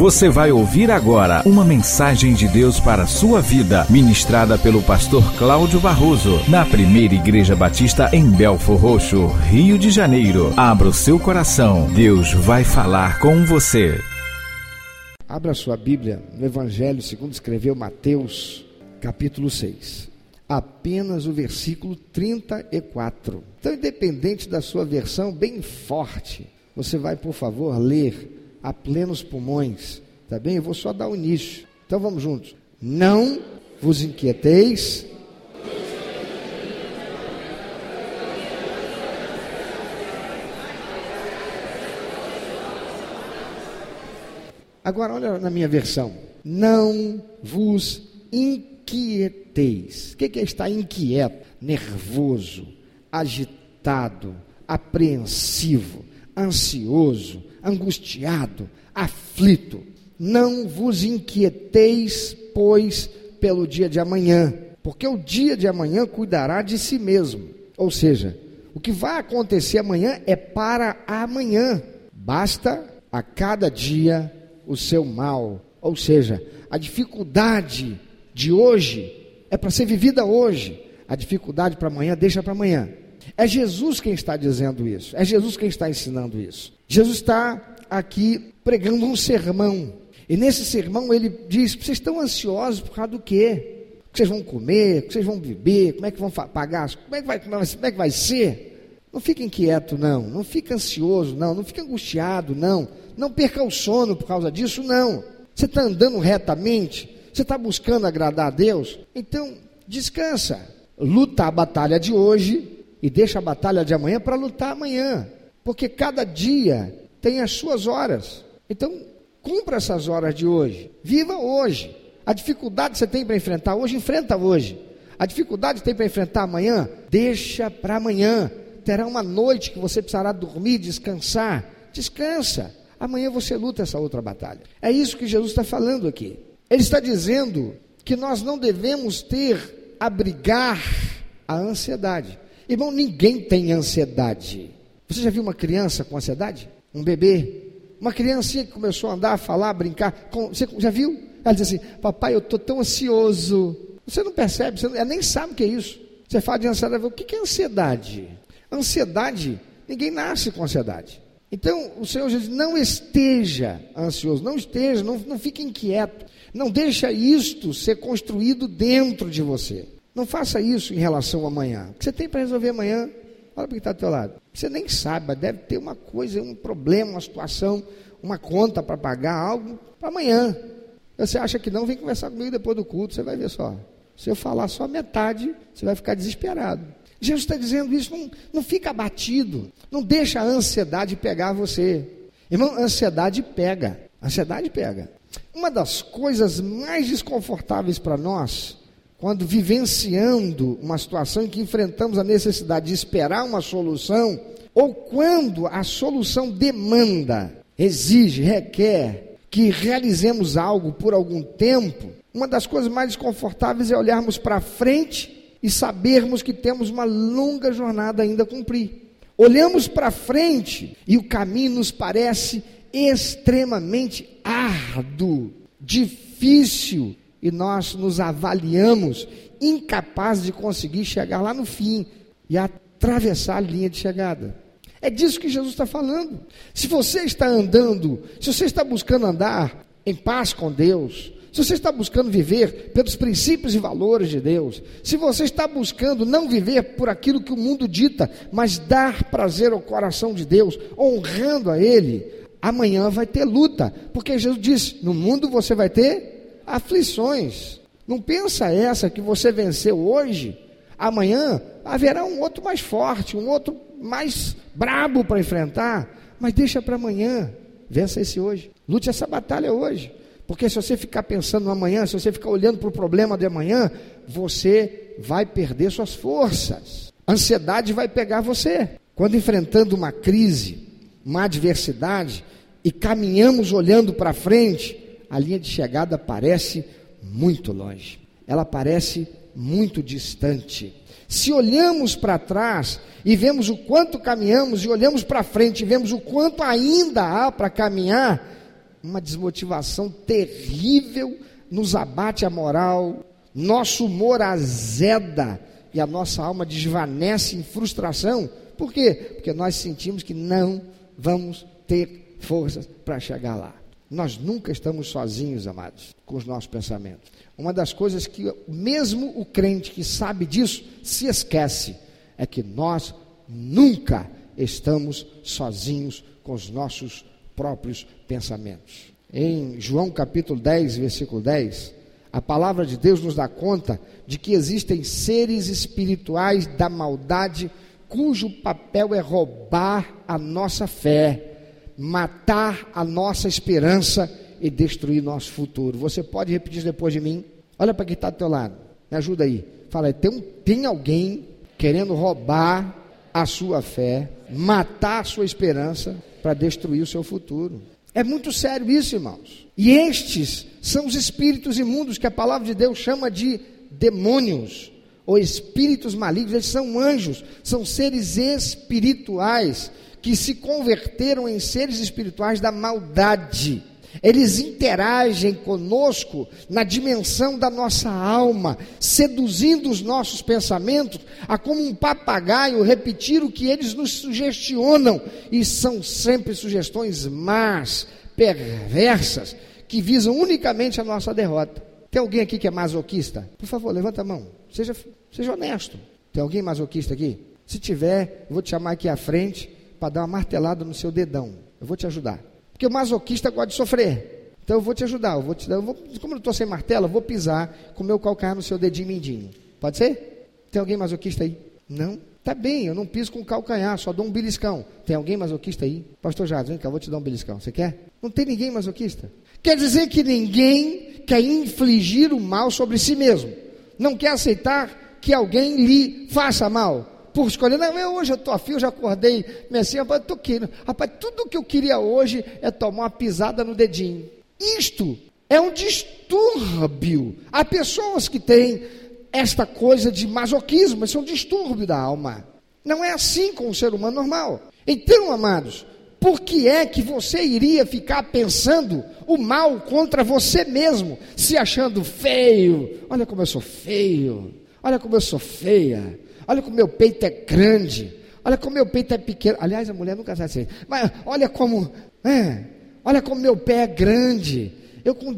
Você vai ouvir agora uma mensagem de Deus para a sua vida, ministrada pelo pastor Cláudio Barroso, na primeira Igreja Batista em Belfor Roxo, Rio de Janeiro. Abra o seu coração, Deus vai falar com você. Abra sua Bíblia no Evangelho segundo escreveu Mateus, capítulo 6. Apenas o versículo 34. Então, independente da sua versão, bem forte, você vai, por favor, ler a plenos pulmões, tá bem? Eu vou só dar o início. Então vamos juntos. Não vos inquieteis. Agora olha na minha versão. Não vos inquieteis. O que é estar inquieto? Nervoso, agitado, apreensivo, ansioso, angustiado, aflito. Não vos inquieteis, pois, pelo dia de amanhã, porque o dia de amanhã cuidará de si mesmo. Ou seja, o que vai acontecer amanhã é para amanhã. Basta a cada dia o seu mal. Ou seja, a dificuldade de hoje é para ser vivida hoje. A dificuldade para amanhã deixa para amanhã. É Jesus quem está dizendo isso. É Jesus quem está ensinando isso. Jesus está aqui pregando um sermão. E nesse sermão ele diz: vocês estão ansiosos por causa do quê? O que vocês vão comer? O que vocês vão beber? Como é que vão pagar? Como é que vai, como é que vai ser? Não fique inquieto, não. Não fique ansioso, não. Não fique angustiado, não. Não perca o sono por causa disso, não. Você está andando retamente? Você está buscando agradar a Deus? Então, descansa. Luta a batalha de hoje e deixa a batalha de amanhã para lutar amanhã. Porque cada dia tem as suas horas. Então, cumpra essas horas de hoje. Viva hoje. A dificuldade que você tem para enfrentar hoje, enfrenta hoje. A dificuldade que tem para enfrentar amanhã, deixa para amanhã. Terá uma noite que você precisará dormir, descansar. Descansa. Amanhã você luta essa outra batalha. É isso que Jesus está falando aqui. Ele está dizendo que nós não devemos ter, abrigar a ansiedade. Irmão, ninguém tem ansiedade. Você já viu uma criança com ansiedade? Um bebê? Uma criancinha que começou a andar, a falar, a brincar. Você já viu? Ela diz assim: Papai, eu estou tão ansioso. Você não percebe, você não, ela nem sabe o que é isso. Você fala de ansiedade, o que é ansiedade? Ansiedade, ninguém nasce com ansiedade. Então, o Senhor diz: não esteja ansioso, não esteja, não, não fique inquieto. Não deixa isto ser construído dentro de você. Não faça isso em relação ao amanhã. O que você tem para resolver amanhã? Olha para quem está do teu lado. Você nem sabe, mas deve ter uma coisa, um problema, uma situação, uma conta para pagar, algo para amanhã. Você acha que não, vem conversar comigo depois do culto, você vai ver só. Se eu falar só metade, você vai ficar desesperado. Jesus está dizendo isso, não, não fica abatido, não deixa a ansiedade pegar você. Irmão, ansiedade pega, ansiedade pega. Uma das coisas mais desconfortáveis para nós quando vivenciando uma situação em que enfrentamos a necessidade de esperar uma solução, ou quando a solução demanda, exige, requer que realizemos algo por algum tempo, uma das coisas mais desconfortáveis é olharmos para frente e sabermos que temos uma longa jornada ainda a cumprir. Olhamos para frente e o caminho nos parece extremamente árduo, difícil, e nós nos avaliamos incapazes de conseguir chegar lá no fim e atravessar a linha de chegada. É disso que Jesus está falando. Se você está andando, se você está buscando andar em paz com Deus, se você está buscando viver pelos princípios e valores de Deus, se você está buscando não viver por aquilo que o mundo dita, mas dar prazer ao coração de Deus, honrando a Ele, amanhã vai ter luta, porque Jesus disse: no mundo você vai ter aflições. Não pensa essa que você venceu hoje, amanhã haverá um outro mais forte, um outro mais brabo para enfrentar, mas deixa para amanhã. Vença esse hoje. Lute essa batalha hoje. Porque se você ficar pensando no amanhã, se você ficar olhando para o problema de amanhã, você vai perder suas forças. Ansiedade vai pegar você. Quando enfrentando uma crise, uma adversidade, e caminhamos olhando para frente, a linha de chegada parece muito longe, ela parece muito distante. Se olhamos para trás e vemos o quanto caminhamos, e olhamos para frente e vemos o quanto ainda há para caminhar, uma desmotivação terrível, nos abate a moral, nosso humor azeda e a nossa alma desvanece em frustração. Por quê? Porque nós sentimos que não vamos ter forças para chegar lá. Nós nunca estamos sozinhos, amados, com os nossos pensamentos. Uma das coisas que mesmo o crente que sabe disso se esquece é que nós nunca estamos sozinhos com os nossos próprios pensamentos. Em João capítulo 10, versículo 10, a palavra de Deus nos dá conta de que existem seres espirituais da maldade cujo papel é roubar a nossa fé, matar a nossa esperança e destruir nosso futuro. Você pode repetir depois de mim? Olha para quem está do teu lado, me ajuda aí. Fala tem, tem alguém querendo roubar a sua fé, matar a sua esperança para destruir o seu futuro. É muito sério isso, irmãos. E estes são os espíritos imundos que a palavra de Deus chama de demônios ou espíritos malignos. Eles são anjos, são seres espirituais que se converteram em seres espirituais da maldade. Eles interagem conosco na dimensão da nossa alma, seduzindo os nossos pensamentos a como um papagaio repetir o que eles nos sugestionam, e são sempre sugestões más, perversas, que visam unicamente a nossa derrota. Tem alguém aqui que é masoquista? Por favor, levanta a mão. Seja, seja honesto. Tem alguém masoquista aqui? Se tiver, vou te chamar aqui à frente para dar uma martelada no seu dedão. Eu vou te ajudar. Porque o masoquista gosta de sofrer. Então eu vou te ajudar. Eu vou te, eu vou, como eu estou sem martelo, eu vou pisar com o meu calcanhar no seu dedinho mindinho. Pode ser? Tem alguém masoquista aí? Não? Tá bem, eu não piso com calcanhar, só dou um beliscão. Tem alguém masoquista aí? Pastor Jardim, vem cá, eu vou te dar um beliscão. Você quer? Não tem ninguém masoquista. Quer dizer que ninguém quer infligir o mal sobre si mesmo. Não quer aceitar que alguém lhe faça mal por escolher. Não, eu, hoje eu estou afim, eu já acordei, minha assim, rapaz, estou aqui. Rapaz, tudo que eu queria hoje é tomar uma pisada no dedinho. Isto é um distúrbio. Há pessoas que têm esta coisa de masoquismo, isso é um distúrbio da alma. Não é assim com o ser humano normal. Então, amados, por que é que você iria ficar pensando o mal contra você mesmo, se achando feio? Olha como eu sou feio, olha como eu sou feia, olha como meu peito é grande, olha como meu peito é pequeno. Aliás, a mulher nunca sabe assim, mas olha como, é, olha como meu pé é grande. Eu com,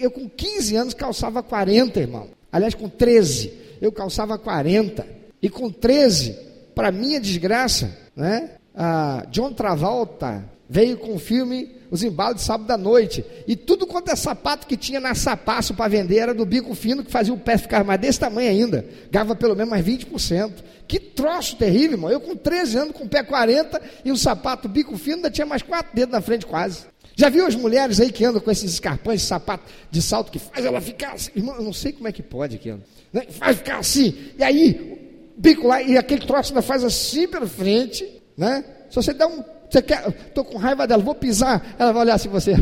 eu com 15 anos calçava 40, irmão. Aliás, com 13, eu calçava 40. E com 13, para minha desgraça, né? A John Travolta veio com o filme Os Embalos de Sábado da Noite. E tudo quanto é sapato que tinha na sapaço para vender era do bico fino, que fazia o pé ficar mais desse tamanho ainda. Gava pelo menos mais 20%. Que troço terrível, irmão. Eu com 13 anos, com o pé 40 e um sapato bico fino, ainda tinha mais quatro dedos na frente quase. Já viu as mulheres aí que andam com esses escarpões de sapato de salto que faz ela ficar assim? Irmão, eu não sei como é que pode aquilo. Né? Faz ficar assim. E aí, bico lá, e aquele troço ainda faz assim pela frente, né? Se você dá um você quer, estou com raiva dela, vou pisar. Ela vai olhar assim você.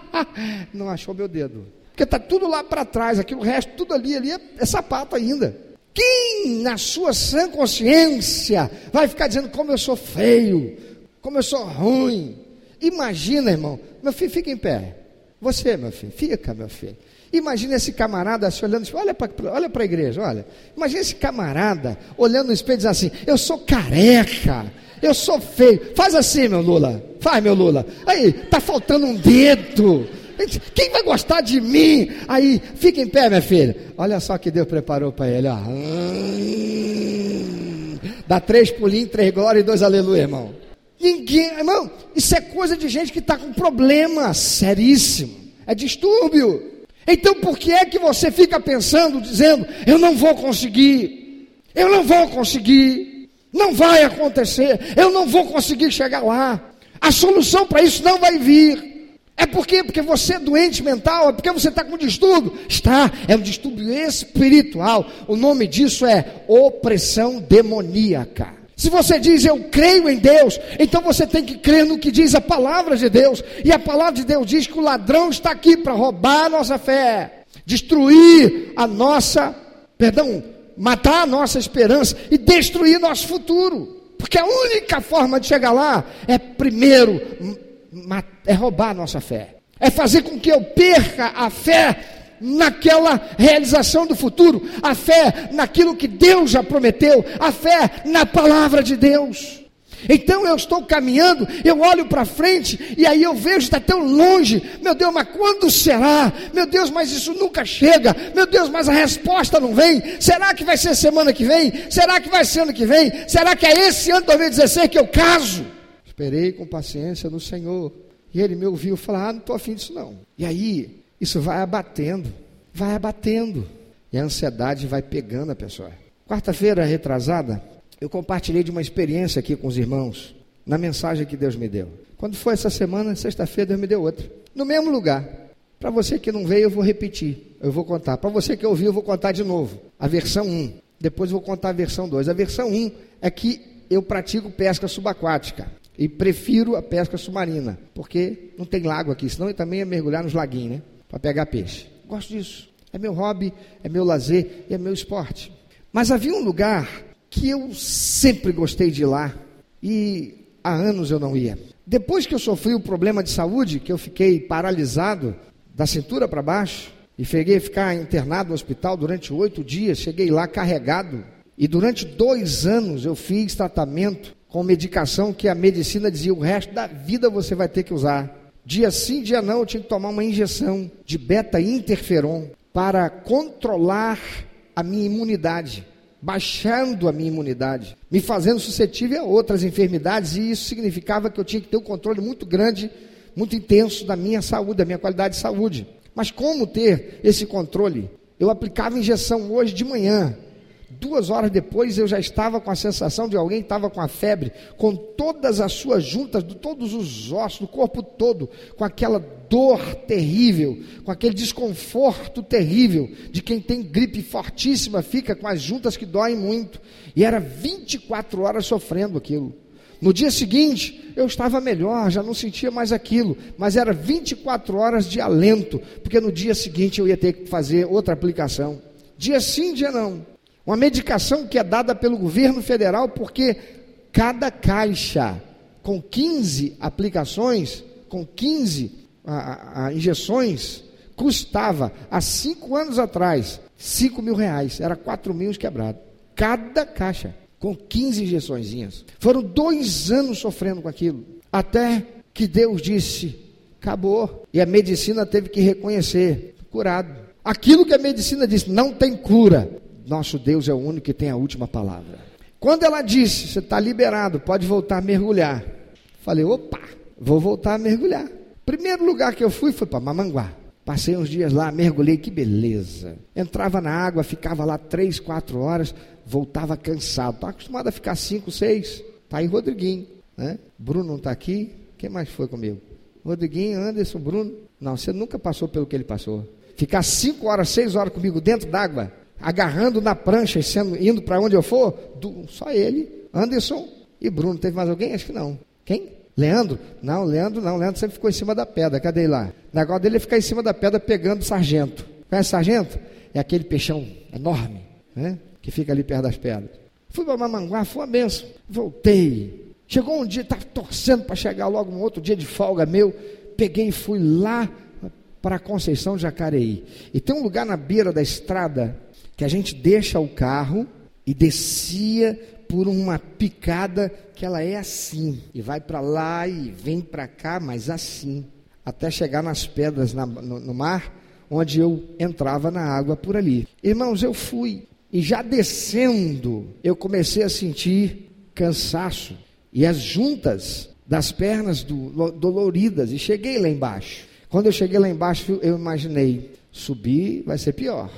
Não achou meu dedo. Porque está tudo lá para trás, aquilo, o resto, tudo ali, ali é, é sapato ainda. Quem na sua sã consciência vai ficar dizendo como eu sou feio, como eu sou ruim? Imagina, irmão, meu filho, fica em pé. Você, meu filho, fica, meu filho. Imagina esse camarada se olhando, olha para olha a igreja, olha. Imagina esse camarada olhando no espelho e dizendo assim: Eu sou careca, eu sou feio. Faz assim, meu Lula. Faz, meu Lula. Aí, tá faltando um dedo. Quem vai gostar de mim? Aí, fica em pé, minha filha. Olha só que Deus preparou para ele. Ó. Hum. Dá três pulinhos, três glórias e dois aleluia, irmão. Ninguém, irmão, isso é coisa de gente que está com problema seríssimo. É distúrbio. Então por que é que você fica pensando, dizendo, eu não vou conseguir, eu não vou conseguir? Não vai acontecer. Eu não vou conseguir chegar lá. A solução para isso não vai vir. É porque porque você é doente mental, é porque você está com distúrbio. Está, é um distúrbio espiritual. O nome disso é opressão demoníaca. Se você diz eu creio em Deus, então você tem que crer no que diz a palavra de Deus. E a palavra de Deus diz que o ladrão está aqui para roubar a nossa fé, destruir a nossa, perdão, matar a nossa esperança e destruir nosso futuro. Porque a única forma de chegar lá é primeiro é roubar a nossa fé. é fazer com que eu perca a fé naquela realização do futuro, a fé naquilo que Deus já prometeu, a fé na palavra de Deus. Então eu estou caminhando, eu olho para frente e aí eu vejo está tão longe. Meu Deus, mas quando será? Meu Deus, mas isso nunca chega. Meu Deus, mas a resposta não vem. Será que vai ser semana que vem? Será que vai ser ano que vem? Será que é esse ano 2016 que eu caso? Esperei com paciência no Senhor. E ele me ouviu falar: ah, não estou afim disso não. E aí, isso vai abatendo, vai abatendo. E a ansiedade vai pegando a pessoa. Quarta-feira retrasada, eu compartilhei de uma experiência aqui com os irmãos, na mensagem que Deus me deu. Quando foi essa semana, sexta-feira, Deus me deu outra. No mesmo lugar. Para você que não veio, eu vou repetir. Eu vou contar. Para você que ouviu, eu vou contar de novo. A versão 1. Depois eu vou contar a versão 2. A versão 1 é que eu pratico pesca subaquática. E prefiro a pesca submarina. Porque não tem lago aqui. Senão eu também ia mergulhar nos laguinhos, né? Para pegar peixe. Gosto disso. É meu hobby, é meu lazer e é meu esporte. Mas havia um lugar que eu sempre gostei de ir lá e há anos eu não ia. Depois que eu sofri o problema de saúde, que eu fiquei paralisado da cintura para baixo e cheguei a ficar internado no hospital durante oito dias, cheguei lá carregado e durante dois anos eu fiz tratamento com medicação que a medicina dizia o resto da vida você vai ter que usar. Dia sim, dia não, eu tinha que tomar uma injeção de beta-interferon para controlar a minha imunidade baixando a minha imunidade, me fazendo suscetível a outras enfermidades, e isso significava que eu tinha que ter um controle muito grande, muito intenso da minha saúde, da minha qualidade de saúde. Mas como ter esse controle? Eu aplicava injeção hoje de manhã, Duas horas depois eu já estava com a sensação de alguém estava com a febre, com todas as suas juntas, de todos os ossos, do corpo todo, com aquela dor terrível, com aquele desconforto terrível de quem tem gripe fortíssima, fica com as juntas que doem muito. E era 24 horas sofrendo aquilo. No dia seguinte, eu estava melhor, já não sentia mais aquilo, mas era 24 horas de alento, porque no dia seguinte eu ia ter que fazer outra aplicação. Dia sim, dia não. Uma medicação que é dada pelo governo federal, porque cada caixa com 15 aplicações, com 15 a, a, injeções, custava, há cinco anos atrás, 5 mil reais. Era 4 mil quebrado. Cada caixa, com 15 injeções. Foram dois anos sofrendo com aquilo. Até que Deus disse: acabou. E a medicina teve que reconhecer: curado. Aquilo que a medicina disse, não tem cura nosso Deus é o único que tem a última palavra. Quando ela disse, você está liberado, pode voltar a mergulhar. Falei, opa, vou voltar a mergulhar. Primeiro lugar que eu fui foi para Mamanguá. Passei uns dias lá, mergulhei, que beleza. Entrava na água, ficava lá três, quatro horas, voltava cansado. Estava acostumado a ficar cinco, seis. Está aí Rodriguinho. Né? Bruno não está aqui. Quem mais foi comigo? Rodriguinho, Anderson, Bruno. Não, você nunca passou pelo que ele passou. Ficar cinco horas, seis horas comigo dentro d'água, agarrando na prancha e sendo, indo para onde eu for, do, só ele, Anderson e Bruno. Teve mais alguém? Acho que não. Quem? Leandro? Não, Leandro não. Leandro sempre ficou em cima da pedra. Cadê ele lá? O negócio dele é ficar em cima da pedra pegando sargento. Conhece sargento? É aquele peixão enorme, né? Que fica ali perto das pedras. Fui para Mamanguá, foi uma benção. Voltei. Chegou um dia, estava torcendo para chegar logo um outro dia de folga meu. Peguei e fui lá para Conceição de Jacareí. E tem um lugar na beira da estrada que a gente deixa o carro e descia por uma picada que ela é assim, e vai para lá e vem para cá, mas assim, até chegar nas pedras na, no, no mar, onde eu entrava na água por ali. Irmãos, eu fui, e já descendo, eu comecei a sentir cansaço, e as juntas das pernas do, doloridas, e cheguei lá embaixo. Quando eu cheguei lá embaixo, eu imaginei, subir vai ser pior.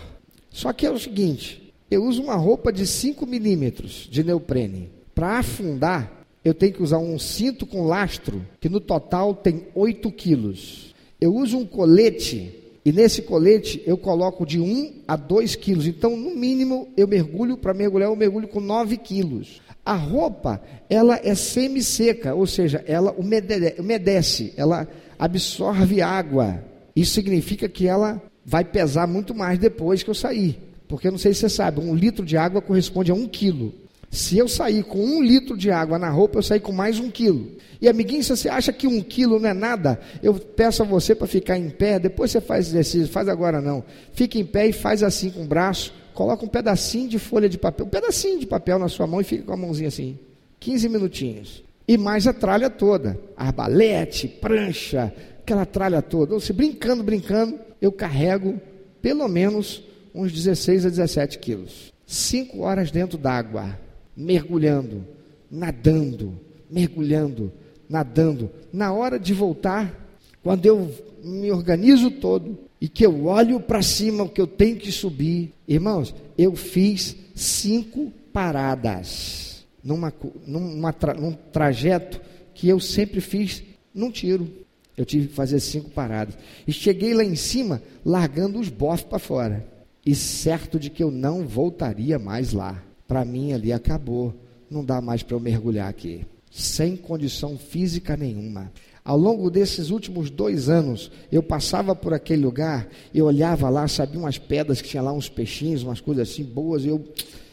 Só que é o seguinte, eu uso uma roupa de 5 milímetros de neoprene. Para afundar, eu tenho que usar um cinto com lastro, que no total tem 8 quilos. Eu uso um colete, e nesse colete eu coloco de 1 a 2 quilos. Então, no mínimo, eu mergulho, para mergulhar, eu mergulho com 9 quilos. A roupa, ela é semi-seca, ou seja, ela umedece, ela absorve água. Isso significa que ela vai pesar muito mais depois que eu sair. Porque eu não sei se você sabe, um litro de água corresponde a um quilo. Se eu sair com um litro de água na roupa, eu sair com mais um quilo. E amiguinho, se você acha que um quilo não é nada, eu peço a você para ficar em pé, depois você faz exercício, faz agora não. Fique em pé e faz assim com o braço, coloca um pedacinho de folha de papel, um pedacinho de papel na sua mão e fica com a mãozinha assim. 15 minutinhos. E mais a tralha toda. Arbalete, prancha, aquela tralha toda. Ou se brincando, brincando, eu carrego pelo menos uns 16 a 17 quilos. Cinco horas dentro d'água, mergulhando, nadando, mergulhando, nadando. Na hora de voltar, quando eu me organizo todo e que eu olho para cima, o que eu tenho que subir, irmãos, eu fiz cinco paradas numa, numa num trajeto que eu sempre fiz num tiro. Eu tive que fazer cinco paradas. E cheguei lá em cima, largando os bofs para fora. E certo de que eu não voltaria mais lá. Para mim ali acabou. Não dá mais para eu mergulhar aqui. Sem condição física nenhuma. Ao longo desses últimos dois anos, eu passava por aquele lugar, eu olhava lá, sabia umas pedras que tinha lá, uns peixinhos, umas coisas assim boas, e eu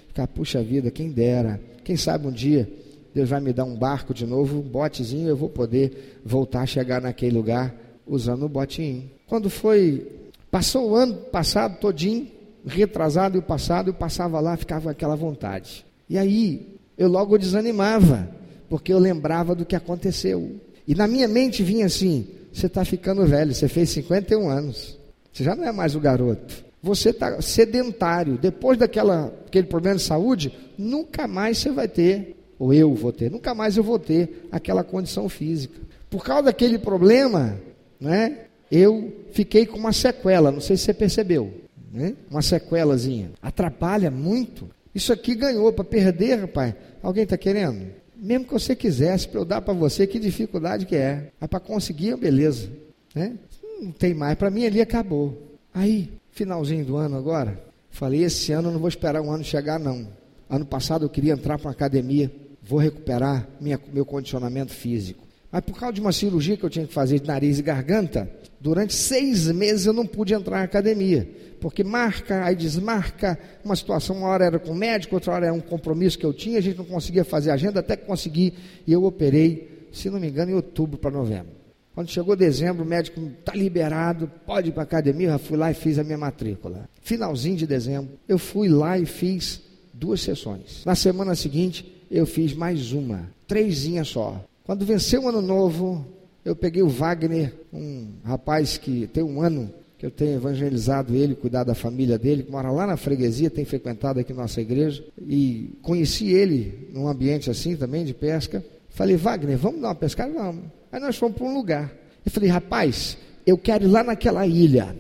ficava, puxa vida, quem dera. Quem sabe um dia Deus vai me dar um barco de novo, um botezinho, eu vou poder voltar a chegar naquele lugar usando o botinho. Quando foi, passou o ano passado todinho, retrasado e o passado, eu passava lá, ficava com aquela vontade. E aí, eu logo desanimava, porque eu lembrava do que aconteceu. E na minha mente vinha assim: você está ficando velho, você fez 51 anos, você já não é mais o garoto. Você está sedentário. Depois daquela, aquele problema de saúde, nunca mais você vai ter ou eu vou ter, nunca mais eu vou ter aquela condição física. Por causa daquele problema, né, eu fiquei com uma sequela, não sei se você percebeu, né, uma sequelazinha. Atrapalha muito. Isso aqui ganhou para perder, rapaz. Alguém está querendo? Mesmo que você quisesse, para eu dar para você, que dificuldade que é. Mas para conseguir, beleza. Né? Não tem mais. Para mim ali acabou. Aí, finalzinho do ano agora, falei, esse ano eu não vou esperar um ano chegar, não. Ano passado eu queria entrar para uma academia vou recuperar minha, meu condicionamento físico. Mas por causa de uma cirurgia que eu tinha que fazer de nariz e garganta, durante seis meses eu não pude entrar na academia. Porque marca, aí desmarca, uma situação, uma hora era com o médico, outra hora era um compromisso que eu tinha, a gente não conseguia fazer agenda, até que consegui, e eu operei, se não me engano, em outubro para novembro. Quando chegou dezembro, o médico está liberado, pode ir para a academia, eu fui lá e fiz a minha matrícula. Finalzinho de dezembro, eu fui lá e fiz duas sessões. Na semana seguinte, eu fiz mais uma, trêsinha só. Quando venceu o ano novo, eu peguei o Wagner, um rapaz que tem um ano que eu tenho evangelizado ele, cuidado da família dele, que mora lá na freguesia, tem frequentado aqui nossa igreja, e conheci ele num ambiente assim também, de pesca. Falei, Wagner, vamos dar uma pescada? Vamos. Aí nós fomos para um lugar. Eu falei, rapaz, eu quero ir lá naquela ilha,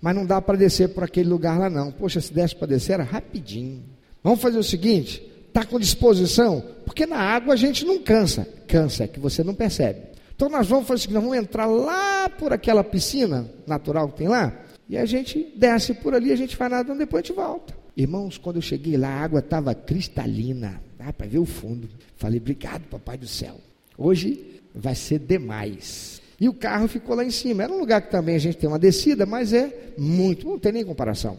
mas não dá para descer por aquele lugar lá não. Poxa, se desse para descer era rapidinho. Vamos fazer o seguinte, Está com disposição? Porque na água a gente não cansa. Cansa, é que você não percebe. Então nós vamos fazer o seguinte, vamos entrar lá por aquela piscina natural que tem lá, e a gente desce por ali, a gente vai nadando, depois a gente volta. Irmãos, quando eu cheguei lá, a água estava cristalina, dá para ver o fundo. Falei, obrigado, papai do céu. Hoje vai ser demais. E o carro ficou lá em cima. Era um lugar que também a gente tem uma descida, mas é muito, não tem nem comparação.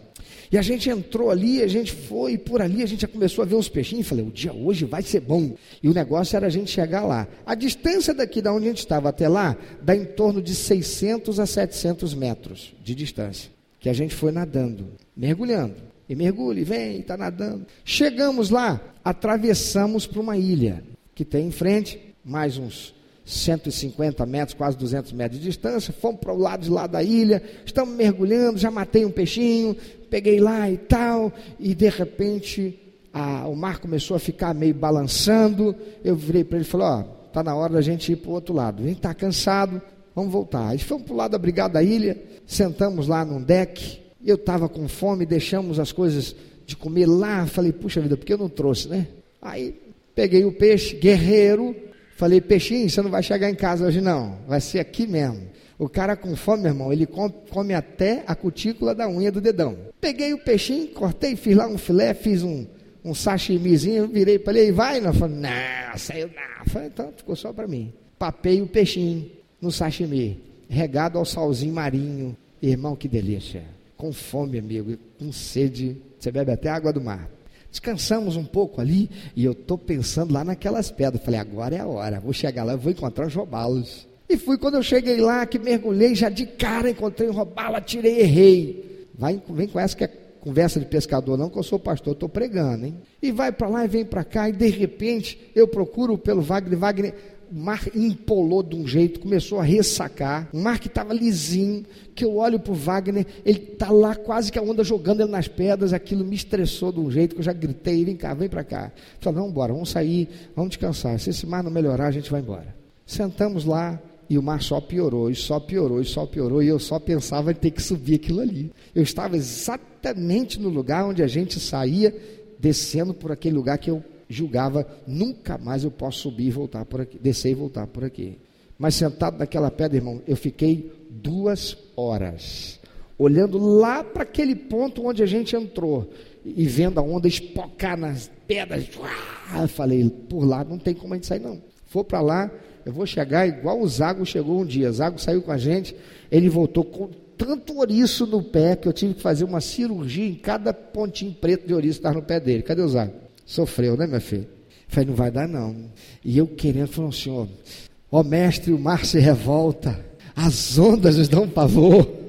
E a gente entrou ali, a gente foi, e por ali a gente já começou a ver uns peixinhos. Falei, o dia hoje vai ser bom. E o negócio era a gente chegar lá. A distância daqui da onde a gente estava até lá, dá em torno de 600 a 700 metros de distância. Que a gente foi nadando, mergulhando. E mergulha, e vem, está nadando. Chegamos lá, atravessamos para uma ilha que tem em frente, mais uns 150 metros, quase 200 metros de distância, fomos para o lado de lá da ilha, estamos mergulhando, já matei um peixinho, peguei lá e tal, e de repente a, o mar começou a ficar meio balançando, eu virei para ele e falei, ó, está na hora da gente ir para o outro lado, a gente está cansado, vamos voltar. Aí fomos para o lado da brigada da ilha, sentamos lá num deck, eu estava com fome, deixamos as coisas de comer lá, falei, puxa vida, porque eu não trouxe, né? Aí peguei o peixe, guerreiro, Falei, peixinho, você não vai chegar em casa hoje não, vai ser aqui mesmo. O cara com fome, irmão, ele come até a cutícula da unha do dedão. Peguei o peixinho, cortei, fiz lá um filé, fiz um, um sashimizinho, virei para ele, vai? Não, falei, não, saiu não. Falei, então ficou só para mim. Papei o peixinho no sashimi, regado ao salzinho marinho. Irmão, que delícia. Com fome, amigo, com sede, você bebe até água do mar. Descansamos um pouco ali e eu estou pensando lá naquelas pedras. Falei, agora é a hora, vou chegar lá, vou encontrar os robalos. E fui quando eu cheguei lá, que mergulhei, já de cara encontrei um robalo, atirei, errei. Vai, vem com essa que é conversa de pescador, não, que eu sou pastor, estou pregando, hein? E vai para lá e vem para cá, e de repente eu procuro pelo Wagner, Wagner o mar empolou de um jeito, começou a ressacar. O mar que estava lisinho, que eu olho para o Wagner, ele está lá quase que a onda jogando ele nas pedras, aquilo me estressou de um jeito que eu já gritei, vem cá, vem para cá. Falei, vamos embora, vamos sair, vamos descansar. Se esse mar não melhorar, a gente vai embora. Sentamos lá, e o mar só piorou, e só piorou, e só piorou, e eu só pensava em ter que subir aquilo ali. Eu estava exatamente no lugar onde a gente saía, descendo por aquele lugar que eu julgava, nunca mais eu posso subir e voltar por aqui, descer e voltar por aqui. Mas sentado naquela pedra, irmão, eu fiquei duas horas, olhando lá para aquele ponto onde a gente entrou, e vendo a onda espocar nas pedras. Eu falei, por lá não tem como a gente sair, não. For para lá, eu vou chegar igual o Zago chegou um dia. Zago saiu com a gente, ele voltou com tanto ouriço no pé que eu tive que fazer uma cirurgia em cada pontinho preto de ouriço que estava no pé dele. Cadê o Zago? Sofreu, né, minha filha? Falei, não vai dar não. E eu querendo, falou, senhor, ó mestre, o mar se revolta, as ondas nos dão pavor.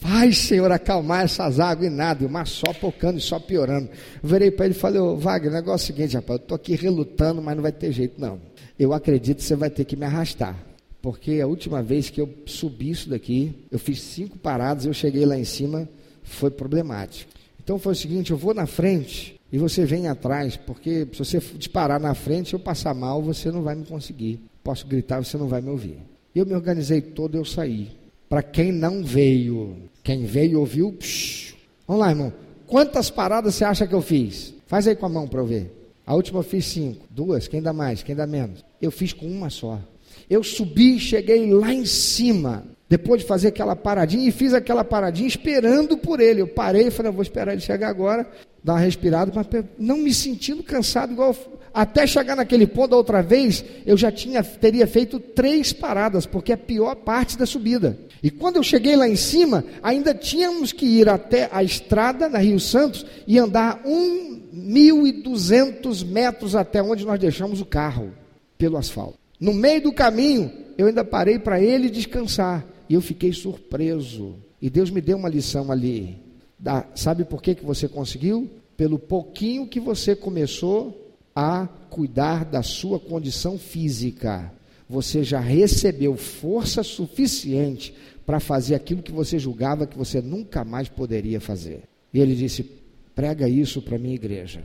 Faz, Senhor, acalmar essas águas e nada, e o mar só pocando e só piorando. Eu virei para ele e falei, ô Wagner, o negócio é o seguinte, rapaz, eu estou aqui relutando, mas não vai ter jeito não. Eu acredito que você vai ter que me arrastar. Porque a última vez que eu subi isso daqui, eu fiz cinco paradas, eu cheguei lá em cima, foi problemático. Então foi o seguinte, eu vou na frente, e você vem atrás, porque se você disparar na frente, eu passar mal, você não vai me conseguir. Posso gritar, você não vai me ouvir. Eu me organizei todo, eu saí. Para quem não veio, quem veio ouviu, psh. vamos lá, irmão. Quantas paradas você acha que eu fiz? Faz aí com a mão para eu ver. A última eu fiz cinco, duas, quem dá mais, quem dá menos. Eu fiz com uma só. Eu subi cheguei lá em cima, depois de fazer aquela paradinha, e fiz aquela paradinha esperando por ele. Eu parei e falei, vou esperar ele chegar agora dar uma respirada, mas não me sentindo cansado igual até chegar naquele ponto da outra vez, eu já tinha teria feito três paradas, porque é a pior parte da subida. E quando eu cheguei lá em cima, ainda tínhamos que ir até a estrada na Rio Santos e andar um mil e duzentos metros até onde nós deixamos o carro pelo asfalto. No meio do caminho, eu ainda parei para ele descansar e eu fiquei surpreso. E Deus me deu uma lição ali. Da, sabe por que, que você conseguiu? Pelo pouquinho que você começou a cuidar da sua condição física. Você já recebeu força suficiente para fazer aquilo que você julgava que você nunca mais poderia fazer. E ele disse: prega isso para a minha igreja.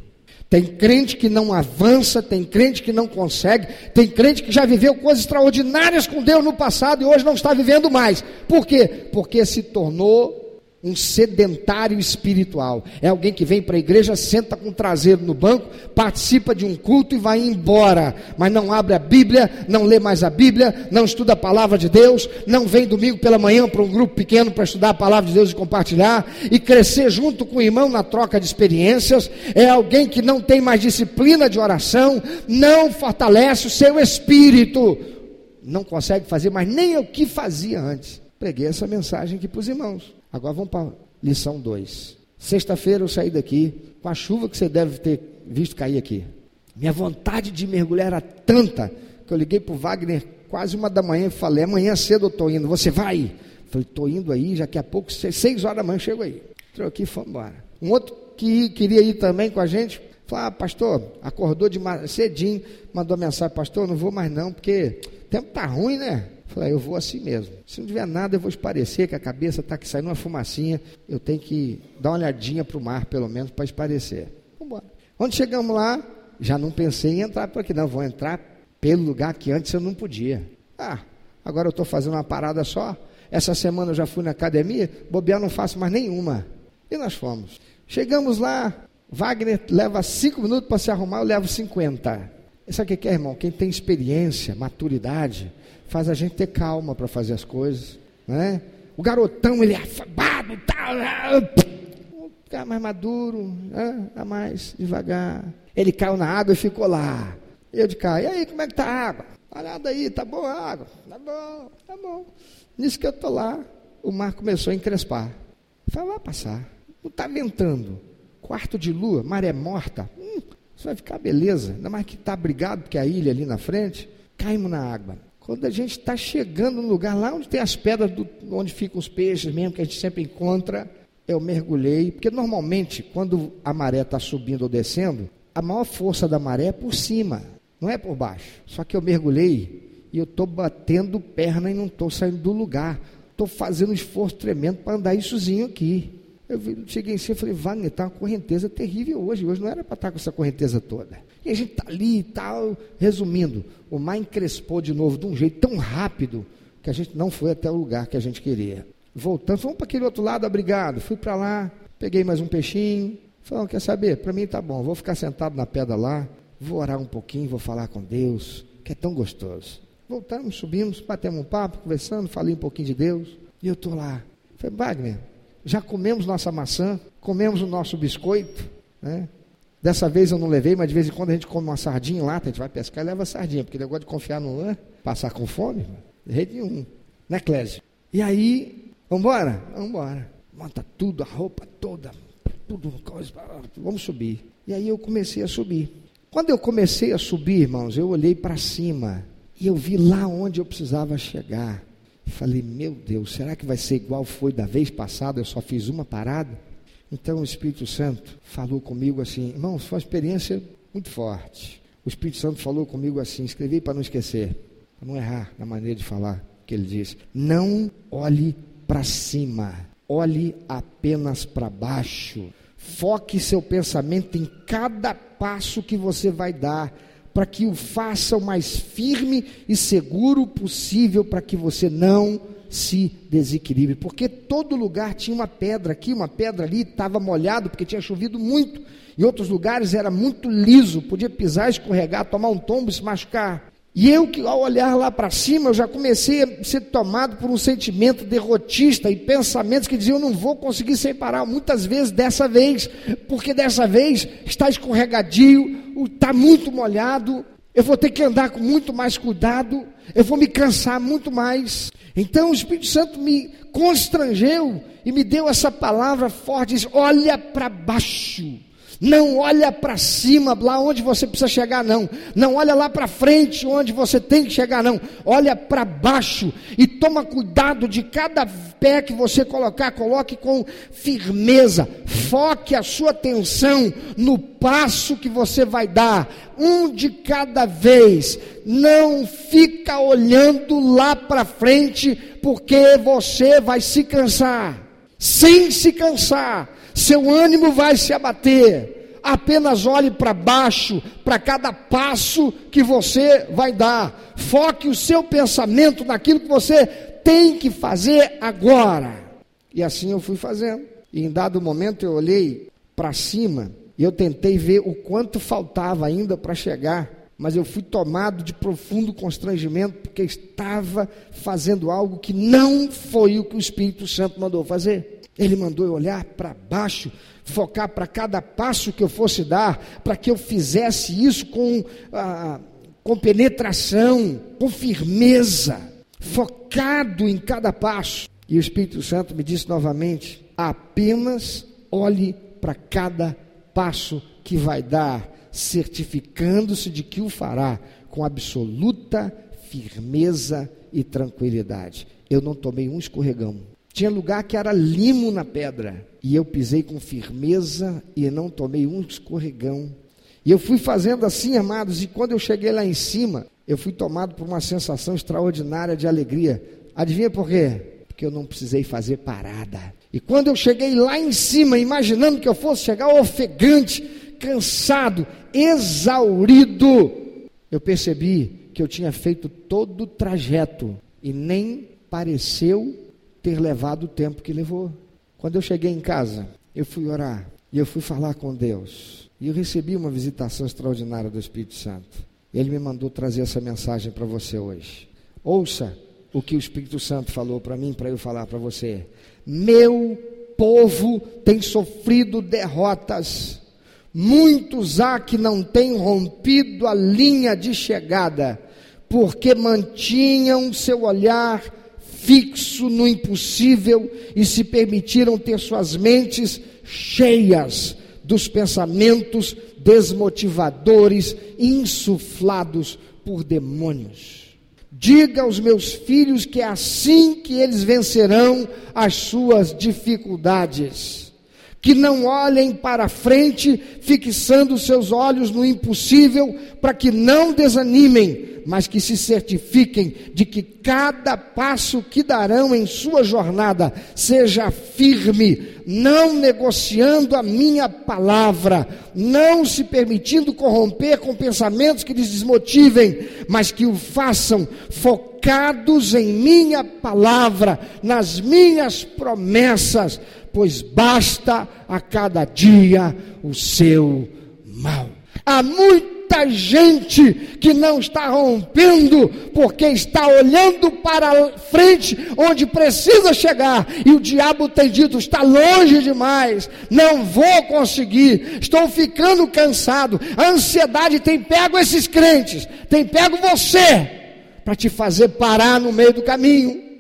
Tem crente que não avança, tem crente que não consegue, tem crente que já viveu coisas extraordinárias com Deus no passado e hoje não está vivendo mais. Por quê? Porque se tornou um sedentário espiritual. É alguém que vem para a igreja, senta com o traseiro no banco, participa de um culto e vai embora, mas não abre a Bíblia, não lê mais a Bíblia, não estuda a palavra de Deus, não vem domingo pela manhã para um grupo pequeno para estudar a palavra de Deus e compartilhar e crescer junto com o irmão na troca de experiências. É alguém que não tem mais disciplina de oração, não fortalece o seu espírito, não consegue fazer mais nem o que fazia antes. Preguei essa mensagem aqui para os irmãos. Agora vamos para lição 2. Sexta-feira eu saí daqui com a chuva que você deve ter visto cair aqui. Minha vontade de mergulhar era tanta que eu liguei para o Wagner quase uma da manhã e falei: amanhã cedo eu estou indo, você vai? Falei: estou indo aí, já que a pouco, seis horas da manhã eu chego aí. Entrou aqui e foi embora. Um outro que queria ir também com a gente, falou: ah, pastor, acordou de cedinho, mandou mensagem: pastor, não vou mais não, porque o tempo está ruim, né? Falei, eu vou assim mesmo. Se não tiver nada, eu vou esparecer, que a cabeça está aqui saindo uma fumacinha. Eu tenho que dar uma olhadinha para o mar, pelo menos, para esparecer. Vamos embora. Quando chegamos lá, já não pensei em entrar por aqui, não. Vou entrar pelo lugar que antes eu não podia. Ah, agora eu estou fazendo uma parada só. Essa semana eu já fui na academia, bobear não faço mais nenhuma. E nós fomos. Chegamos lá, Wagner leva cinco minutos para se arrumar, eu levo 50. Sabe o que é, irmão? Quem tem experiência, maturidade, faz a gente ter calma para fazer as coisas, né? O garotão, ele é afabado, tal, ficar mais maduro, né? Tá mais devagar. Ele caiu na água e ficou lá. Eu de cá, e aí, como é que tá a água? Olha aí, tá boa a água? Tá bom, tá bom. Nisso que eu tô lá, o mar começou a encrespar. Falei, vai passar. Não está ventando. Quarto de lua, maré morta. Isso vai ficar beleza. Ainda mais que está abrigado, porque a ilha ali na frente. Caímos na água. Quando a gente está chegando no lugar lá onde tem as pedras, do, onde ficam os peixes mesmo, que a gente sempre encontra, eu mergulhei. Porque normalmente, quando a maré está subindo ou descendo, a maior força da maré é por cima, não é por baixo. Só que eu mergulhei e eu estou batendo perna e não estou saindo do lugar. Estou fazendo um esforço tremendo para andar issozinho aqui. Eu cheguei em cima e falei, Wagner, está uma correnteza terrível hoje. Hoje não era para estar tá com essa correnteza toda. E a gente está ali e tal. Resumindo, o mar encrespou de novo de um jeito tão rápido que a gente não foi até o lugar que a gente queria. Voltando, vamos para aquele outro lado, obrigado. Fui para lá, peguei mais um peixinho. Falei, quer saber? Para mim tá bom, vou ficar sentado na pedra lá, vou orar um pouquinho, vou falar com Deus, que é tão gostoso. Voltamos, subimos, batemos um papo, conversando, falei um pouquinho de Deus. E eu estou lá. Falei, Wagner, já comemos nossa maçã, comemos o nosso biscoito, né? Dessa vez eu não levei, mas de vez em quando a gente come uma sardinha lá, a gente vai pescar e leva sardinha, porque negócio de confiar no né? passar com fome, de jeito nenhum, né, Clésio? E aí? Vamos embora. Monta tudo, a roupa toda, tudo, vamos subir. E aí eu comecei a subir. Quando eu comecei a subir, irmãos, eu olhei para cima e eu vi lá onde eu precisava chegar. Falei, meu Deus, será que vai ser igual foi da vez passada? Eu só fiz uma parada. Então o Espírito Santo falou comigo assim, irmão, foi uma experiência muito forte. O Espírito Santo falou comigo assim, escrevi para não esquecer, para não errar na maneira de falar, que ele disse: Não olhe para cima, olhe apenas para baixo. Foque seu pensamento em cada passo que você vai dar para que o faça o mais firme e seguro possível, para que você não se desequilibre. Porque todo lugar tinha uma pedra aqui, uma pedra ali, estava molhado porque tinha chovido muito. Em outros lugares era muito liso, podia pisar, escorregar, tomar um tombo e se machucar. E eu que ao olhar lá para cima, eu já comecei a ser tomado por um sentimento derrotista e pensamentos que diziam, eu não vou conseguir separar muitas vezes dessa vez, porque dessa vez está escorregadio, está muito molhado, eu vou ter que andar com muito mais cuidado, eu vou me cansar muito mais. Então o Espírito Santo me constrangeu e me deu essa palavra forte, olha para baixo. Não olha para cima, lá onde você precisa chegar, não. Não olha lá para frente, onde você tem que chegar, não. Olha para baixo e toma cuidado de cada pé que você colocar, coloque com firmeza. Foque a sua atenção no passo que você vai dar, um de cada vez. Não fica olhando lá para frente, porque você vai se cansar. Sem se cansar seu ânimo vai se abater. Apenas olhe para baixo, para cada passo que você vai dar. Foque o seu pensamento naquilo que você tem que fazer agora. E assim eu fui fazendo. E em dado momento eu olhei para cima e eu tentei ver o quanto faltava ainda para chegar. Mas eu fui tomado de profundo constrangimento porque estava fazendo algo que não foi o que o Espírito Santo mandou fazer. Ele mandou eu olhar para baixo, focar para cada passo que eu fosse dar, para que eu fizesse isso com, ah, com penetração, com firmeza, focado em cada passo. E o Espírito Santo me disse novamente: apenas olhe para cada passo que vai dar, certificando-se de que o fará com absoluta firmeza e tranquilidade. Eu não tomei um escorregão tinha lugar que era limo na pedra. E eu pisei com firmeza e não tomei um escorregão. E eu fui fazendo assim, amados, e quando eu cheguei lá em cima, eu fui tomado por uma sensação extraordinária de alegria. Adivinha por quê? Porque eu não precisei fazer parada. E quando eu cheguei lá em cima, imaginando que eu fosse chegar ofegante, cansado, exaurido, eu percebi que eu tinha feito todo o trajeto e nem pareceu ter levado o tempo que levou. Quando eu cheguei em casa, eu fui orar e eu fui falar com Deus. E eu recebi uma visitação extraordinária do Espírito Santo. Ele me mandou trazer essa mensagem para você hoje. Ouça o que o Espírito Santo falou para mim, para eu falar para você. Meu povo tem sofrido derrotas. Muitos há que não têm rompido a linha de chegada, porque mantinham seu olhar fixo no impossível e se permitiram ter suas mentes cheias dos pensamentos desmotivadores, insuflados por demônios. Diga aos meus filhos que é assim que eles vencerão as suas dificuldades. Que não olhem para frente, fixando seus olhos no impossível, para que não desanimem, mas que se certifiquem de que cada passo que darão em sua jornada seja firme, não negociando a minha palavra, não se permitindo corromper com pensamentos que lhes desmotivem, mas que o façam focados em minha palavra, nas minhas promessas, pois basta a cada dia o seu mal. Há muito muita gente que não está rompendo, porque está olhando para frente, onde precisa chegar, e o diabo tem dito: está longe demais, não vou conseguir, estou ficando cansado. A ansiedade tem pego esses crentes, tem pego você, para te fazer parar no meio do caminho.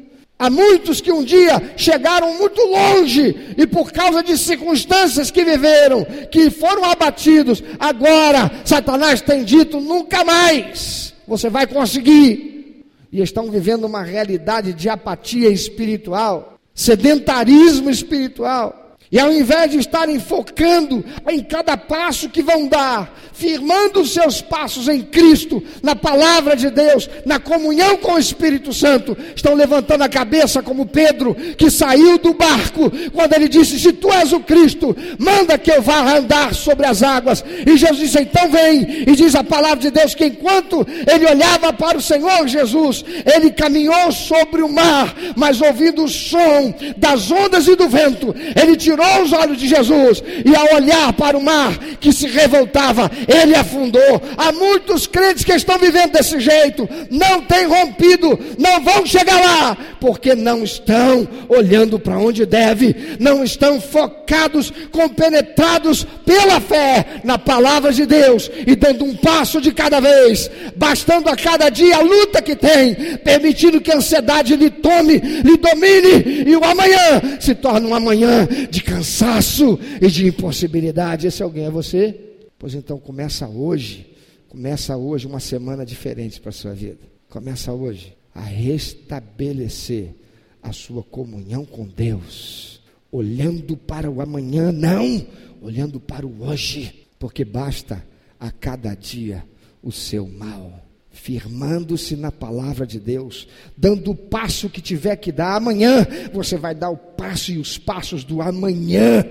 Há muitos que um dia chegaram muito longe e por causa de circunstâncias que viveram, que foram abatidos, agora Satanás tem dito: nunca mais você vai conseguir. E estão vivendo uma realidade de apatia espiritual, sedentarismo espiritual. E ao invés de estarem focando em cada passo que vão dar, firmando os seus passos em Cristo, na palavra de Deus, na comunhão com o Espírito Santo, estão levantando a cabeça como Pedro, que saiu do barco, quando ele disse: Se tu és o Cristo, manda que eu vá andar sobre as águas. E Jesus disse: Então vem. E diz a palavra de Deus que enquanto ele olhava para o Senhor Jesus, ele caminhou sobre o mar, mas ouvindo o som das ondas e do vento, ele tirou tirou os olhos de Jesus e ao olhar para o mar que se revoltava, ele afundou. Há muitos crentes que estão vivendo desse jeito, não têm rompido, não vão chegar lá, porque não estão olhando para onde deve, não estão focados, compenetrados pela fé na palavra de Deus e dando um passo de cada vez, bastando a cada dia a luta que tem, permitindo que a ansiedade lhe tome, lhe domine e o amanhã se torne um amanhã de cansaço e de impossibilidade. Esse alguém é você? Pois então começa hoje, começa hoje uma semana diferente para a sua vida. Começa hoje a restabelecer a sua comunhão com Deus, olhando para o amanhã, não, olhando para o hoje, porque basta a cada dia o seu mal firmando-se na palavra de Deus, dando o passo que tiver que dar. Amanhã você vai dar o passo e os passos do amanhã,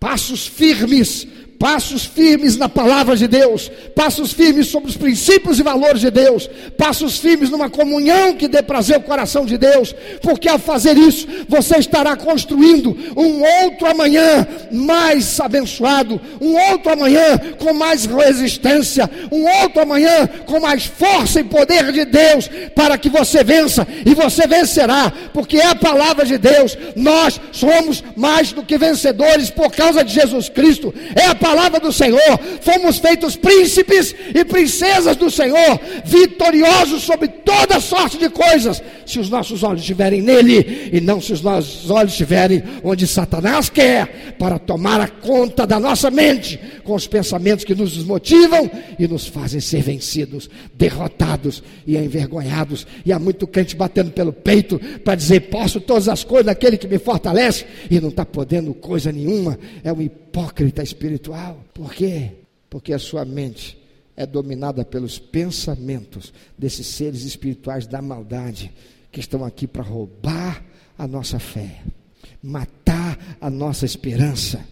passos firmes, passos firmes na palavra de Deus, passos firmes sobre os princípios e valores de Deus, passos firmes numa comunhão que dê prazer ao coração de Deus, porque ao fazer isso, você estará construindo um outro amanhã mais abençoado, um outro amanhã com mais resistência, um outro amanhã com mais força e poder de Deus, para que você vença e você vencerá, porque é a palavra de Deus. Nós somos mais do que vencedores por causa de Jesus Cristo. É a palavra do Senhor, fomos feitos príncipes e princesas do Senhor, vitoriosos sobre toda sorte de coisas, se os nossos olhos estiverem nele e não se os nossos olhos estiverem onde Satanás quer, para tomar a conta da nossa mente com os pensamentos que nos desmotivam e nos fazem ser vencidos, derrotados e envergonhados. E há muito crente batendo pelo peito para dizer: posso todas as coisas daquele que me fortalece e não está podendo coisa nenhuma. É um hipócrita espiritual. Por quê? Porque a sua mente é dominada pelos pensamentos desses seres espirituais da maldade que estão aqui para roubar a nossa fé, matar a nossa esperança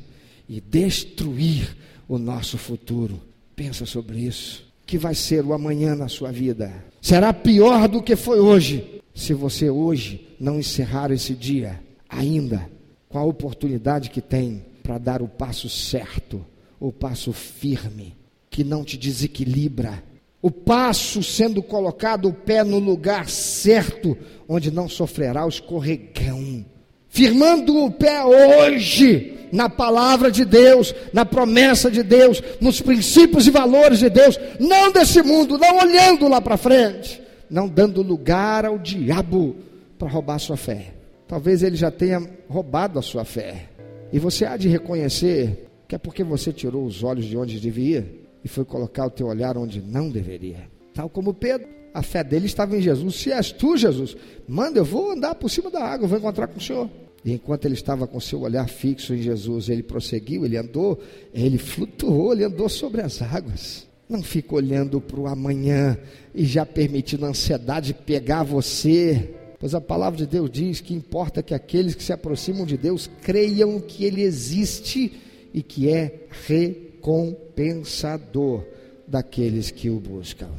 e destruir o nosso futuro. Pensa sobre isso. Que vai ser o amanhã na sua vida? Será pior do que foi hoje, se você hoje não encerrar esse dia ainda com a oportunidade que tem para dar o passo certo, o passo firme, que não te desequilibra. O passo sendo colocado o pé no lugar certo, onde não sofrerá o escorregão. Firmando o pé hoje na palavra de Deus, na promessa de Deus, nos princípios e valores de Deus, não desse mundo, não olhando lá para frente, não dando lugar ao diabo para roubar sua fé. Talvez ele já tenha roubado a sua fé. E você há de reconhecer que é porque você tirou os olhos de onde devia. e foi colocar o teu olhar onde não deveria. Tal como Pedro, a fé dele estava em Jesus. Se és tu, Jesus, manda, eu vou andar por cima da água, vou encontrar com o Senhor. E enquanto ele estava com seu olhar fixo em Jesus, ele prosseguiu, ele andou, ele flutuou, ele andou sobre as águas. Não fica olhando para o amanhã e já permitindo a ansiedade pegar você. Pois a palavra de Deus diz que importa que aqueles que se aproximam de Deus creiam que Ele existe e que é recompensador daqueles que o buscam.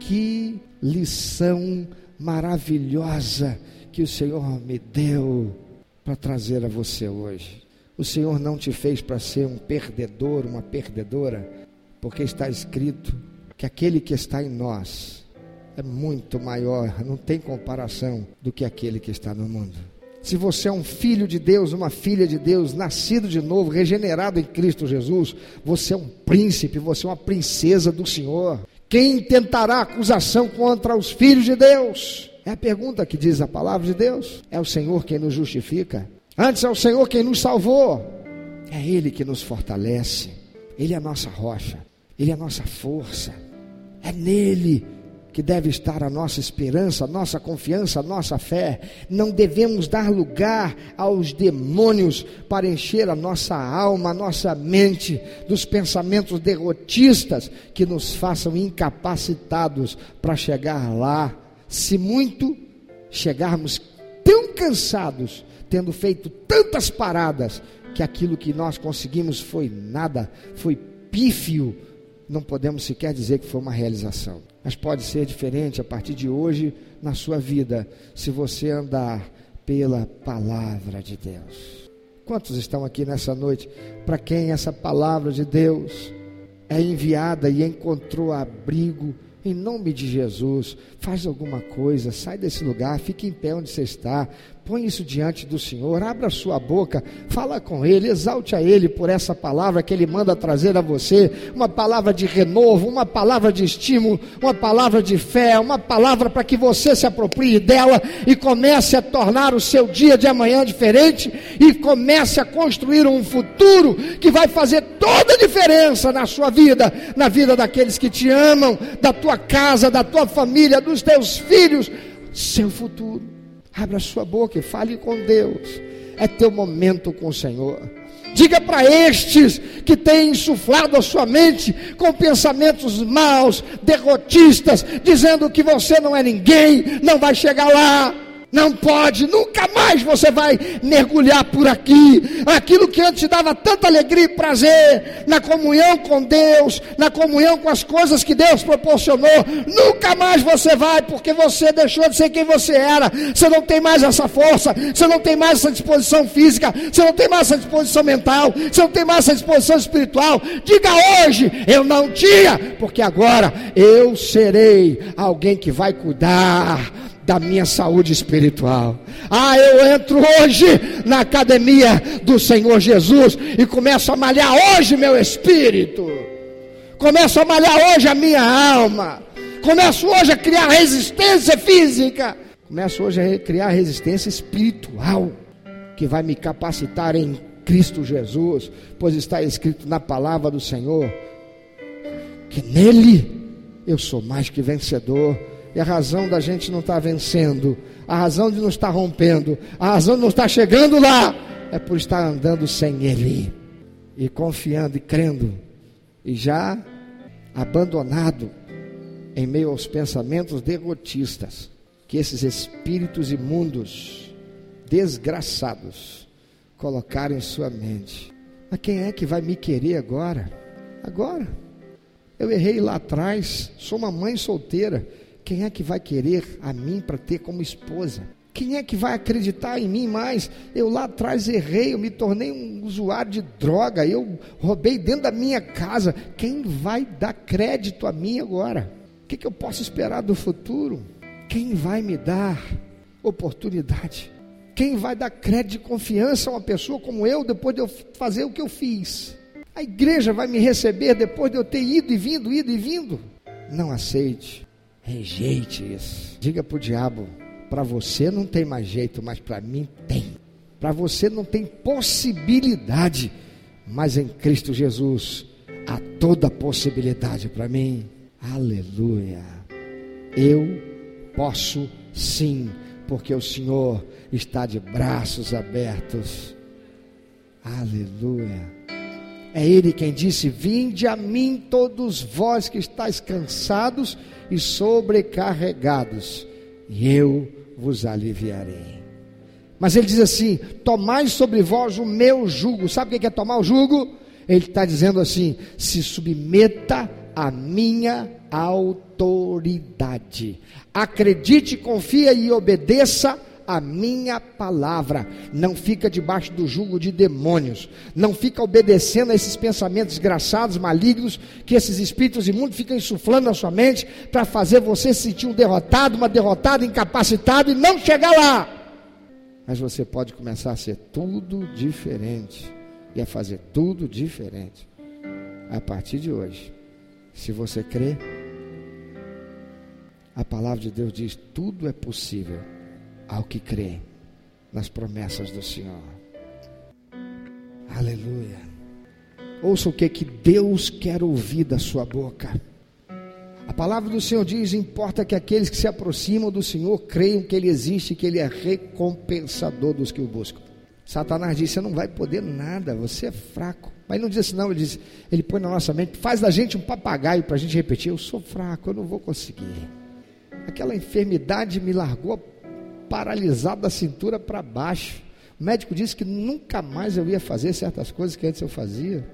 Que lição maravilhosa que o Senhor me deu para trazer a você hoje. O Senhor não te fez para ser um perdedor, uma perdedora, porque está escrito que aquele que está em nós é muito maior, não tem comparação do que aquele que está no mundo. Se você é um filho de Deus, uma filha de Deus, nascido de novo, regenerado em Cristo Jesus, você é um príncipe, você é uma princesa do Senhor. Quem tentará acusação contra os filhos de Deus? É a pergunta que diz a palavra de Deus. É o Senhor quem nos justifica. Antes é o Senhor quem nos salvou. É Ele que nos fortalece. Ele é a nossa rocha. Ele é a nossa força. É nele que deve estar a nossa esperança, a nossa confiança, a nossa fé. Não devemos dar lugar aos demônios para encher a nossa alma, a nossa mente dos pensamentos derrotistas que nos façam incapacitados para chegar lá se muito chegarmos tão cansados, tendo feito tantas paradas, que aquilo que nós conseguimos foi nada, foi pífio, não podemos sequer dizer que foi uma realização. Mas pode ser diferente a partir de hoje na sua vida, se você andar pela palavra de Deus. Quantos estão aqui nessa noite para quem essa palavra de Deus é enviada e encontrou abrigo em nome de Jesus, faz alguma coisa, sai desse lugar, fique em pé onde você está, põe isso diante do Senhor, abra sua boca, fala com Ele, exalte a Ele por essa palavra que Ele manda trazer a você, uma palavra de renovo, uma palavra de estímulo, uma palavra de fé, uma palavra para que você se aproprie dela e comece a tornar o seu dia de amanhã diferente e comece a construir um futuro que vai fazer toda a diferença na sua vida, na vida daqueles que te amam, da tua casa, da tua família, dos teus filhos, seu futuro. Abra sua boca e fale com Deus. É teu momento com o Senhor. Diga para estes que têm insuflado a sua mente com pensamentos maus, derrotistas, dizendo que você não é ninguém, não vai chegar lá. Não pode, nunca mais você vai mergulhar por aqui. Aquilo que antes dava tanta alegria e prazer, na comunhão com Deus, na comunhão com as coisas que Deus proporcionou, nunca mais você vai, porque você deixou de ser quem você era. Você não tem mais essa força, você não tem mais essa disposição física, você não tem mais essa disposição mental, você não tem mais essa disposição espiritual. Diga hoje, eu não tinha, porque agora eu serei alguém que vai cuidar da minha saúde espiritual. Ah, eu entro hoje na academia do Senhor Jesus e começo a malhar hoje meu espírito. Começo a malhar hoje a minha alma. Começo hoje a criar resistência física. Começo hoje a criar resistência espiritual que vai me capacitar em Cristo Jesus, pois está escrito na palavra do Senhor que nele eu sou mais que vencedor e a razão da gente não estar tá vencendo, a razão de não estar rompendo, a razão de não estar chegando lá, é por estar andando sem Ele, e confiando e crendo, e já abandonado em meio aos pensamentos derrotistas, que esses espíritos imundos, desgraçados, colocaram em sua mente. Mas quem é que vai me querer agora? Agora. Eu errei lá atrás, sou uma mãe solteira quem é que vai querer a mim para ter como esposa? Quem é que vai acreditar em mim mais? Eu lá atrás errei, eu me tornei um usuário de droga, eu roubei dentro da minha casa. Quem vai dar crédito a mim agora? O que, que eu posso esperar do futuro? Quem vai me dar oportunidade? Quem vai dar crédito e confiança a uma pessoa como eu depois de eu fazer o que eu fiz? A igreja vai me receber depois de eu ter ido e vindo, ido e vindo? Não aceite. Rejeite isso. Diga para o diabo: para você não tem mais jeito, mas para mim tem. Para você não tem possibilidade, mas em Cristo Jesus há toda possibilidade para mim. Aleluia. Eu posso sim, porque o Senhor está de braços abertos. Aleluia. É Ele quem disse: Vinde a mim, todos vós que estáis cansados e sobrecarregados, e eu vos aliviarei. Mas ele diz assim: Tomai sobre vós o meu jugo. Sabe o que é tomar o jugo? Ele está dizendo assim: se submeta à minha autoridade. Acredite, confia e obedeça a minha palavra. Não fica debaixo do jugo de demônios. Não fica obedecendo a esses pensamentos desgraçados, malignos, que esses espíritos imundos ficam insuflando na sua mente para fazer você se sentir um derrotado, uma derrotada, incapacitado e não chegar lá. Mas você pode começar a ser tudo diferente e a fazer tudo diferente a partir de hoje. Se você crê, a palavra de Deus diz: tudo é possível ao que crê nas promessas do Senhor. Aleluia. Ouça o que, que Deus quer ouvir da sua boca. A palavra do Senhor diz: importa que aqueles que se aproximam do Senhor creiam que Ele existe que Ele é recompensador dos que o buscam. Satanás disse: Você não vai poder nada, você é fraco. Mas ele não diz não, ele diz, ele põe na nossa mente, faz da gente um papagaio para a gente repetir: Eu sou fraco, eu não vou conseguir. Aquela enfermidade me largou paralisado da cintura para baixo. O médico disse que nunca mais eu ia fazer certas coisas que antes eu fazia.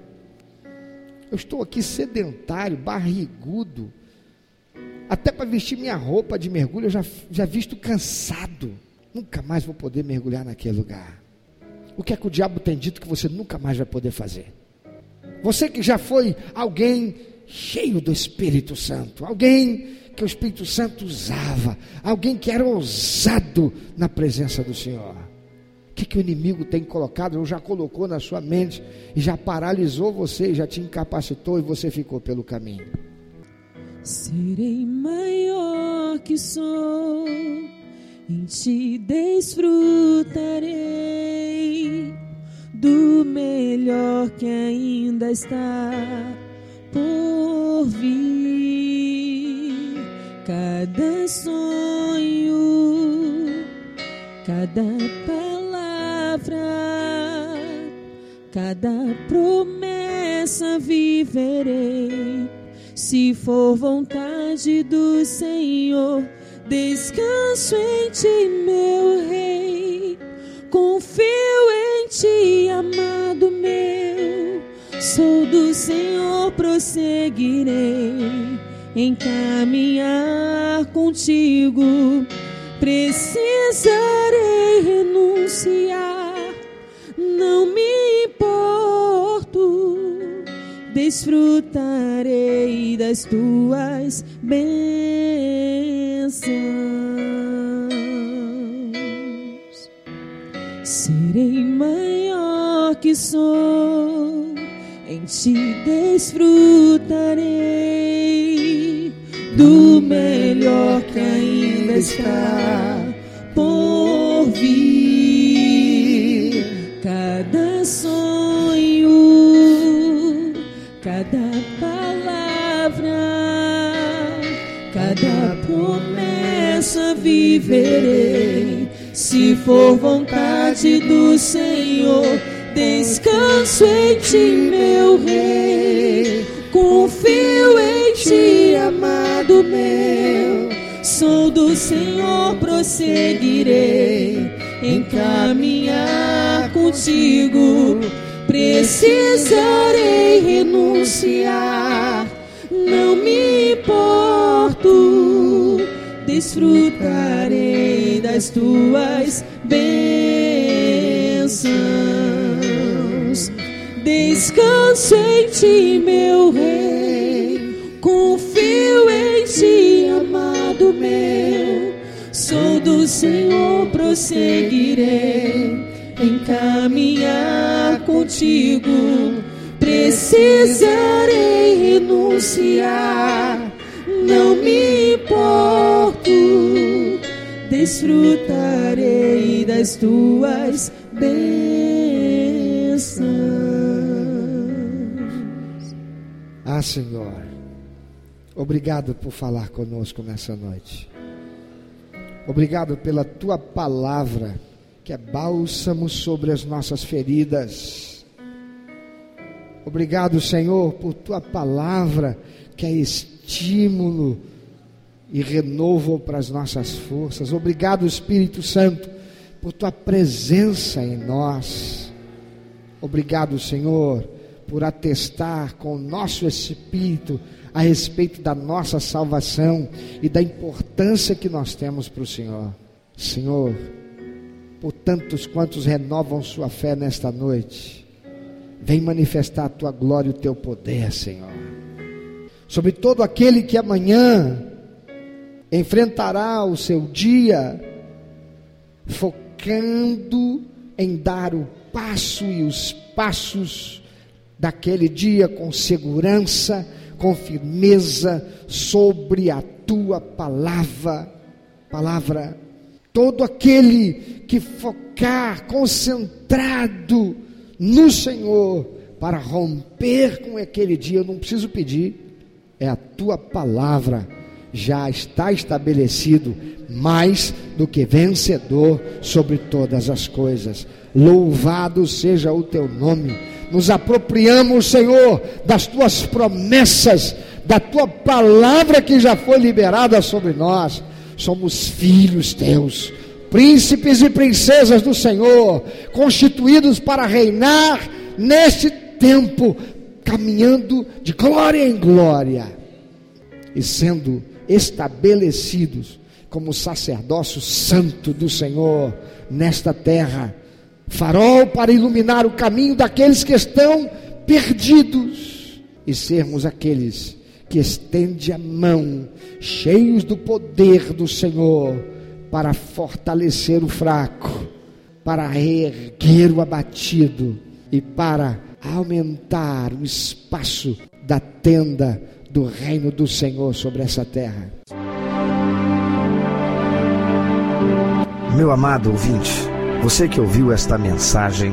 Eu estou aqui sedentário, barrigudo. Até para vestir minha roupa de mergulho, eu já, já visto cansado. Nunca mais vou poder mergulhar naquele lugar. O que é que o diabo tem dito que você nunca mais vai poder fazer? Você que já foi alguém cheio do Espírito Santo, alguém que o Espírito Santo usava, alguém que era ousado na presença do Senhor. O que, que o inimigo tem colocado, ou já colocou na sua mente, e já paralisou você, já te incapacitou e você ficou pelo caminho. Serei maior que sou, em ti desfrutarei do melhor que ainda está por vir. Cada sonho, cada palavra, cada promessa viverei. Se for vontade do Senhor, descanso em ti, meu Rei. Confio em ti, amado meu. Sou do Senhor, prosseguirei em caminhar contigo. Precisarei renunciar, não me importo. Desfrutarei das tuas bênçãos. Serei maior que sou, em ti desfrutarei do melhor que ainda está por vir. Cada sonho, cada palavra, cada promessa viverei. Se for vontade do Senhor, descanso em ti, meu Rei. Confio em Sou do Senhor, prosseguirei em caminhar contigo. Precisarei renunciar, não me importo. Desfrutarei das tuas bênçãos. Descanso em ti, meu Rei. Senhor, prosseguirei em caminhar contigo. Precisarei renunciar, não me importo. Desfrutarei das tuas bênçãos. Ah, Senhor, obrigado por falar conosco nessa noite. Obrigado pela tua palavra, que é bálsamo sobre as nossas feridas. Obrigado, Senhor, por tua palavra, que é estímulo e renovo para as nossas forças. Obrigado, Espírito Santo, por tua presença em nós. Obrigado, Senhor, por atestar com o nosso espírito a respeito da nossa salvação e da importância que nós temos para o Senhor. Senhor, por tantos quantos renovam sua fé nesta noite, vem manifestar a tua glória e o teu poder, Senhor. Sobre todo aquele que amanhã enfrentará o seu dia focando em dar o passo e os passos daquele dia com segurança, com firmeza sobre a tua palavra, palavra. Todo aquele que focar concentrado no Senhor para romper com aquele dia, eu não preciso pedir, é a tua palavra já está estabelecido mais do que vencedor sobre todas as coisas. Louvado seja o teu nome. Nos apropriamos, Senhor, das tuas promessas, da tua palavra que já foi liberada sobre nós. Somos filhos teus, príncipes e princesas do Senhor, constituídos para reinar neste tempo, caminhando de glória em glória e sendo estabelecidos como sacerdócio santo do Senhor nesta terra, farol para iluminar o caminho daqueles que estão perdidos e sermos aqueles que estende a mão, cheios do poder do Senhor, para fortalecer o fraco, para erguer o abatido e para aumentar o espaço da tenda do reino do Senhor sobre essa terra. Meu amado ouvinte, você que ouviu esta mensagem,